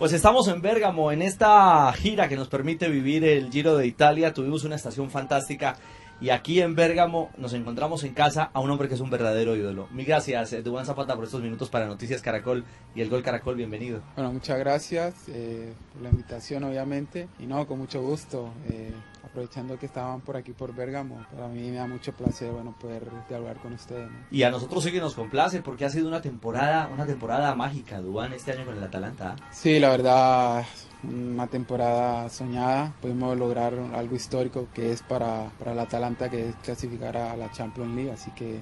Pues estamos en Bérgamo, en esta gira que nos permite vivir el Giro de Italia. Tuvimos una estación fantástica y aquí en Bérgamo nos encontramos en casa a un hombre que es un verdadero ídolo. Mil gracias, Dubán Zapata, por estos minutos para Noticias Caracol y el Gol Caracol. Bienvenido. Bueno, muchas gracias eh, por la invitación, obviamente. Y no, con mucho gusto. Eh, aprovechando que estaban por aquí por Bérgamo, para mí me da mucho placer bueno, poder dialogar con ustedes. Y a nosotros sí que nos complace porque ha sido una temporada, una temporada mágica, Dubán, este año con el Atalanta. Sí, la verdad, una temporada soñada. Pudimos lograr algo histórico que es para, para el Atalanta, que es clasificar a la Champions League, así que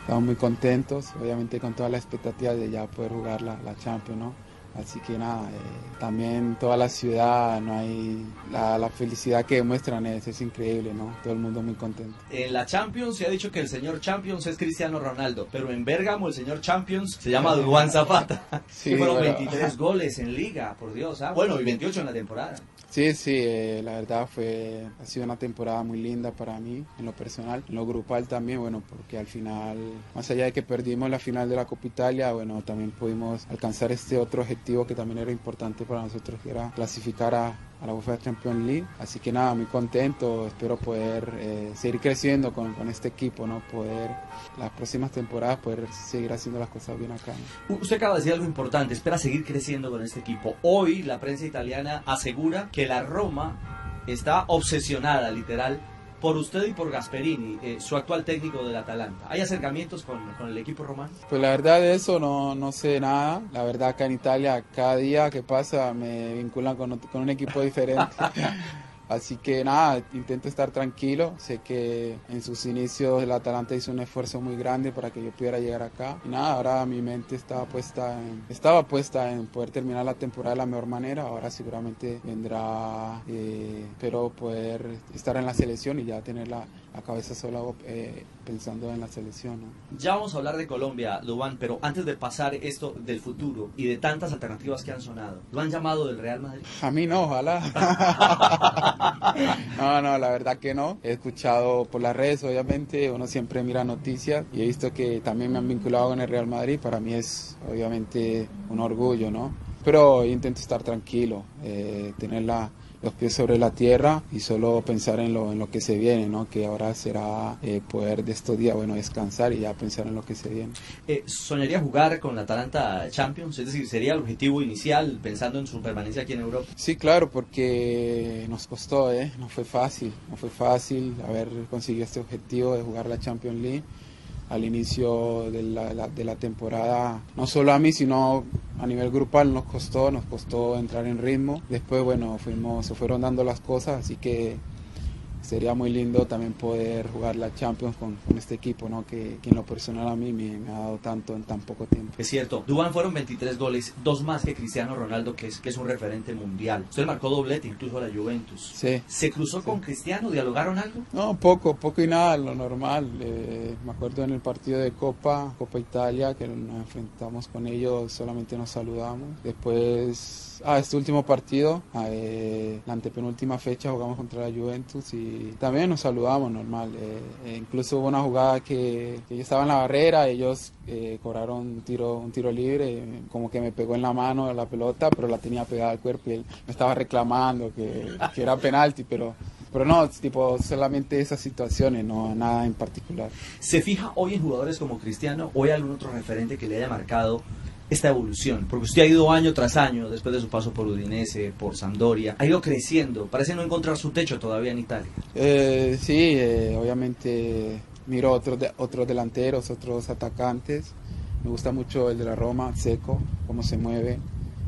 estamos muy contentos, obviamente con todas las expectativas de ya poder jugar la, la Champions, ¿no? Así que nada, eh, también toda la ciudad, no hay la, la felicidad que demuestran es, es, increíble, ¿no? Todo el mundo muy contento. En la Champions se ha dicho que el señor Champions es Cristiano Ronaldo, pero en Bérgamo el señor Champions se llama Dubán Zapata. Sí, fueron bueno. 23 goles en liga, por Dios. ¿ah? Bueno, y 28 en la temporada. Sí, sí, eh, la verdad fue, ha sido una temporada muy linda para mí, en lo personal, en lo grupal también, bueno, porque al final, más allá de que perdimos la final de la Copa Italia, bueno, también pudimos alcanzar este otro objetivo que también era importante para nosotros, que era clasificar a, a la UEFA Champions League. Así que nada, muy contento, espero poder eh, seguir creciendo con, con, este equipo, ¿no? Poder las próximas temporadas poder seguir haciendo las cosas bien acá. ¿no? Usted acaba de decir algo importante, espera seguir creciendo con este equipo. Hoy la prensa italiana asegura que la Roma está obsesionada, literal, por usted y por Gasperini, eh, su actual técnico del Atalanta. ¿Hay acercamientos con, con, el equipo romano? Pues la verdad de eso no, no sé nada. La verdad acá en Italia cada día que pasa me vinculan con, con un equipo diferente. Así que nada, intento estar tranquilo. Sé que en sus inicios el Atalanta hizo un esfuerzo muy grande para que yo pudiera llegar acá. Y nada, ahora mi mente estaba puesta en, estaba puesta en poder terminar la temporada de la mejor manera. Ahora seguramente vendrá, eh, espero poder estar en la selección y ya tener la, la cabeza sola eh, pensando en la selección. ¿no? Ya vamos a hablar de Colombia, Dubán, pero antes de pasar esto del futuro y de tantas alternativas que han sonado, ¿lo han llamado del Real Madrid? A mí no, ojalá. no, no, la verdad que no. He escuchado por las redes, obviamente, uno siempre mira noticias y he visto que también me han vinculado con el Real Madrid. Para mí es obviamente un orgullo, ¿no? Pero intento estar tranquilo, eh, tener la, los pies sobre la tierra y solo pensar en lo, en lo que se viene, ¿no? que ahora será eh, poder de estos días, bueno, descansar y ya pensar en lo que se viene. Eh, ¿Soñaría jugar con la Atalanta Champions? Es decir, ¿sería el objetivo inicial pensando en su permanencia aquí en Europa? Sí, claro, porque nos costó, ¿eh? no fue fácil, no fue fácil haber conseguido este objetivo de jugar la Champions League al inicio de la, de la, temporada, no solo a mí, sino a nivel grupal nos costó, nos costó entrar en ritmo. Después, bueno, fuimos, se fueron dando las cosas, así que sería muy lindo también poder jugar la Champions con, con este equipo, ¿no? Que, que, en lo personal a mí me, me, ha dado tanto en tan poco tiempo. Es cierto, Dubán fueron 23 goles, dos más que Cristiano Ronaldo, que es, que es un referente mundial. Usted marcó doblete incluso a la Juventus. Sí. ¿Se cruzó sí. con Cristiano? ¿Dialogaron algo? No, poco, poco y nada, lo normal. Eh, me acuerdo en el partido de Copa, Copa Italia, que nos enfrentamos con ellos, solamente nos saludamos. Después ah, este último partido, eh, la antepenúltima fecha jugamos contra la Juventus y también nos saludamos normal. Eh, incluso hubo una jugada que, que, yo estaba en la barrera, ellos eh, cobraron un tiro, libre, como que me pegó en la mano la pelota, pero la tenía pegada al cuerpo y él me estaba reclamando que, era penalti, pero pero no, tipo, solamente esas situaciones, no nada en particular. ¿Se fija hoy en jugadores como Cristiano o algún otro referente que le haya marcado esta evolución? Porque usted ha ido año tras año, después de su paso por Udinese, por Sampdoria, ha ido creciendo, parece no encontrar su techo todavía en Italia. Eh, sí, eh, obviamente miro otros, de, otros delanteros, otros atacantes, me gusta mucho el de la Roma, Seco, cómo se mueve,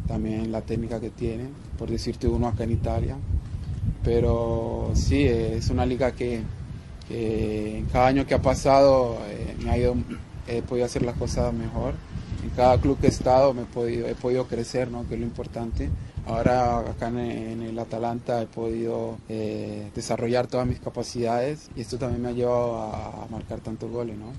también la técnica que tiene, por decirte uno acá en Italia. Pero sí, eh, es una liga que, que, cada año que ha pasado eh, me ha ido, he podido hacer las cosas mejor en cada club que he estado he podido, he podido crecer, ¿no? que es lo importante. Ahora acá en, en el Atalanta he podido eh, desarrollar todas mis capacidades y esto también me ha llevado a, a marcar tantos goles. ¿no?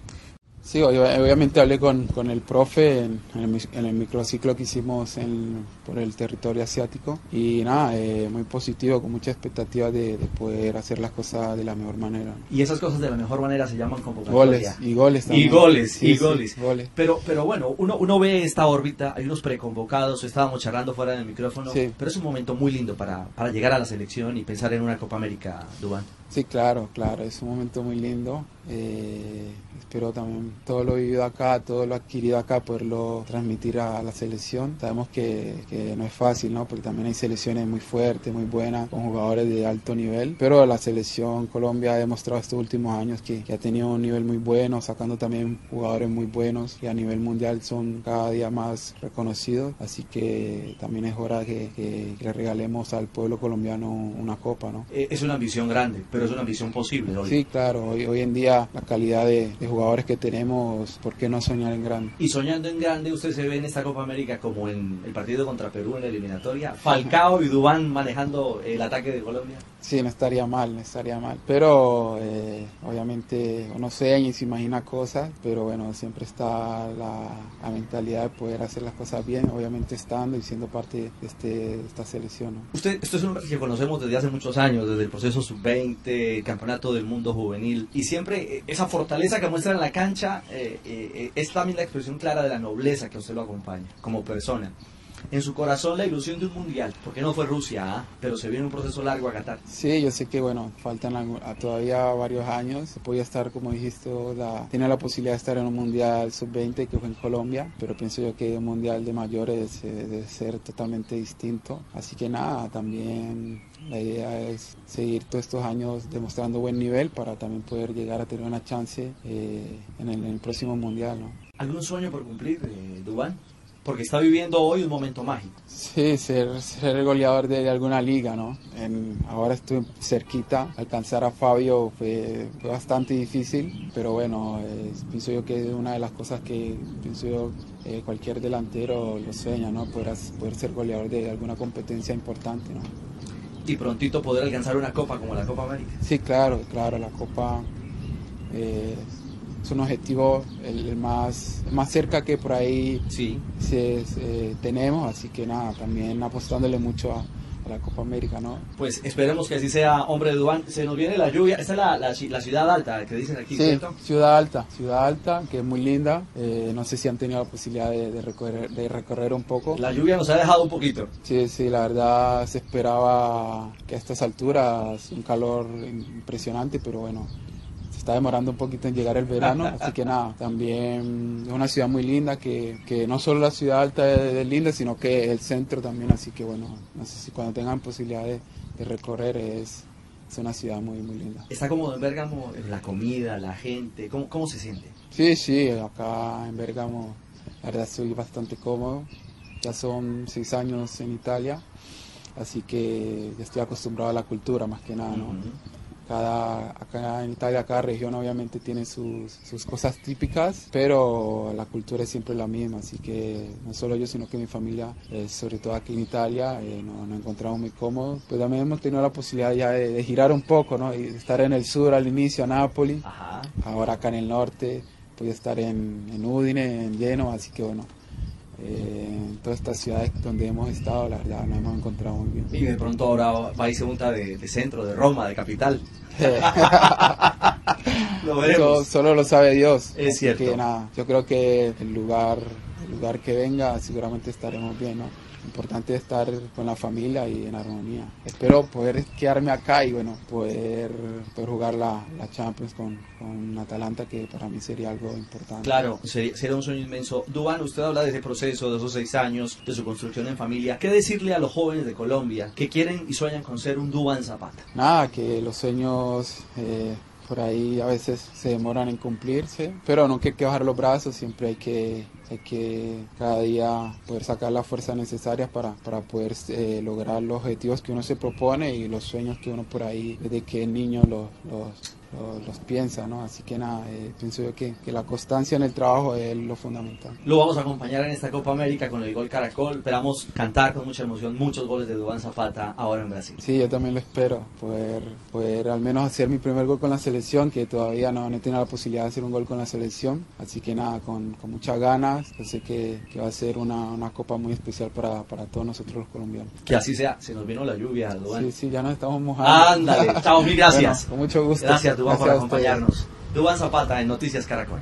Sí, obviamente hablé con, con el profe en, en, el, microciclo que hicimos en, por el territorio asiático y nada, eh, muy positivo, con mucha expectativa de, poder hacer las cosas de la mejor manera. Y esas cosas de la mejor manera se llaman convocatoria. Goles, y goles también. Y goles, y goles. Pero, pero bueno, uno, uno ve esta órbita, hay unos preconvocados, estábamos charlando fuera del micrófono, pero es un momento muy lindo para, para llegar a la selección y pensar en una Copa América, Dubán. Sí, claro, claro, es un momento muy lindo. Eh, espero también todo lo vivido acá, todo lo adquirido acá, poderlo transmitir a la selección. Sabemos que, no es fácil, ¿no? Porque también hay selecciones muy fuertes, muy buenas, con jugadores de alto nivel. Pero la selección Colombia ha demostrado estos últimos años que, ha tenido un nivel muy bueno, sacando también jugadores muy buenos y a nivel mundial son cada día más reconocidos. Así que también es hora que, le regalemos al pueblo colombiano una copa, ¿no? Eh, es una ambición grande, pero es una ambición posible hoy. Sí, claro. Hoy, hoy en día la calidad de, jugadores que tenemos, ¿por qué no soñar en grande? Y soñando en grande, usted se ve en esta Copa América como en el partido contra Perú en la eliminatoria, Falcao y Dubán manejando el ataque de Colombia. Sí, no estaría mal, no estaría mal. Pero eh, obviamente uno sueña y se imagina cosas, pero bueno, siempre está la, mentalidad de poder hacer las cosas bien, obviamente estando y siendo parte de, este, esta selección. Usted, esto es un que conocemos desde hace muchos años, desde el proceso sub-20, campeonato del mundo juvenil, y siempre eh, esa fortaleza que muestra en la cancha eh, es también la expresión clara de la nobleza que usted lo acompaña como persona en su corazón la ilusión de un mundial, porque no fue Rusia, ¿ah? pero se viene un proceso largo a Qatar. Sí, yo sé que bueno, faltan todavía varios años, podía estar, como dijiste, la, tiene la posibilidad de estar en un mundial sub-20 que fue en Colombia, pero pienso yo que un mundial de mayores eh, debe ser totalmente distinto, así que nada, también la idea es seguir todos estos años demostrando buen nivel para también poder llegar a tener una chance eh, en, el, próximo mundial. ¿no? ¿Algún sueño por cumplir, eh, Dubán? Porque está viviendo hoy un momento mágico. Sí, ser, ser el goleador de, alguna liga, ¿no? ahora estoy cerquita, alcanzar a Fabio fue, bastante difícil, pero bueno, pienso yo que es una de las cosas que pienso yo eh, cualquier delantero lo sueña, ¿no? Poder, poder ser goleador de alguna competencia importante, ¿no? Y prontito poder alcanzar una copa como la Copa América. Sí, claro, claro, la Copa... Eh, es un objetivo el, más, más cerca que por ahí sí. se, tenemos, así que nada, también apostándole mucho a, la Copa América, ¿no? Pues esperemos que así sea, hombre de Dubán. Se nos viene la lluvia, esta es la, la, ciudad alta que dicen aquí, sí, Ciudad alta, ciudad alta, que es muy linda. Eh, no sé si han tenido la posibilidad de, de, recorrer, de recorrer un poco. La lluvia nos ha dejado un poquito. Sí, sí, la verdad se esperaba que a estas alturas un calor impresionante, pero bueno, está demorando un poquito en llegar el verano, así que nada, también es una ciudad muy linda, que, que no solo la ciudad alta es, linda, sino que el centro también, así que bueno, no sé si cuando tengan posibilidad de, recorrer es, es una ciudad muy, muy linda. ¿Está cómodo en Bérgamo la comida, la gente? ¿Cómo, ¿Cómo se siente? Sí, sí, acá en Bérgamo la verdad estoy bastante cómodo. Ya son seis años en Italia, así que ya estoy acostumbrado a la cultura más que nada, ¿no? Cada, acá en Italia, cada región obviamente tiene sus, sus, cosas típicas, pero la cultura es siempre la misma, así que no solo yo, sino que mi familia, eh, sobre todo aquí en Italia, eh, nos, encontramos muy cómodos. Pues también hemos tenido la posibilidad ya de, girar un poco, ¿no? Y estar en el sur al inicio, a Nápoles, ahora acá en el norte, pude estar en, en Udine, en Lleno, así que bueno, eh, en todas estas ciudades donde hemos estado, la verdad, nos hemos encontrado muy bien. Y de pronto ahora va y se junta de, centro, de Roma, de capital. lo veremos. solo lo sabe Dios. Es cierto. yo creo que el lugar, el lugar que venga seguramente estaremos bien, ¿no? Importante estar con la familia y en armonía. Espero poder quedarme acá y bueno, poder, poder jugar la, la Champions con, con, Atalanta, que para mí sería algo importante. Claro, sería, un sueño inmenso. Duan, usted habla de ese proceso, de esos seis años, de su construcción en familia. ¿Qué decirle a los jóvenes de Colombia que quieren y sueñan con ser un Duan Zapata? Nada, que los sueños... Eh, por ahí a veces se demoran en cumplirse, pero no hay que bajar los brazos, siempre hay que hay que cada día poder sacar las fuerzas necesarias para, para poder eh, lograr los objetivos que uno se propone y los sueños que uno por ahí desde que es niño los, los los, piensa, ¿no? Así que nada, eh, pienso yo que, que, la constancia en el trabajo es lo fundamental. Lo vamos a acompañar en esta Copa América con el gol Caracol. Esperamos cantar con mucha emoción muchos goles de Dubán Zapata ahora en Brasil. Sí, yo también lo espero, poder, poder al menos hacer mi primer gol con la selección, que todavía no, no he tenido la posibilidad de hacer un gol con la selección. Así que nada, con, con muchas ganas, sé que, que, va a ser una, una Copa muy especial para, para, todos nosotros los colombianos. Que así sea, se nos vino la lluvia, Dubán. Sí, sí, ya nos estamos mojando. Ándale, chao, mil gracias. con mucho gusto. Gracias, Dubán, por acompañarnos. Dubán Zapata en Noticias Caracol.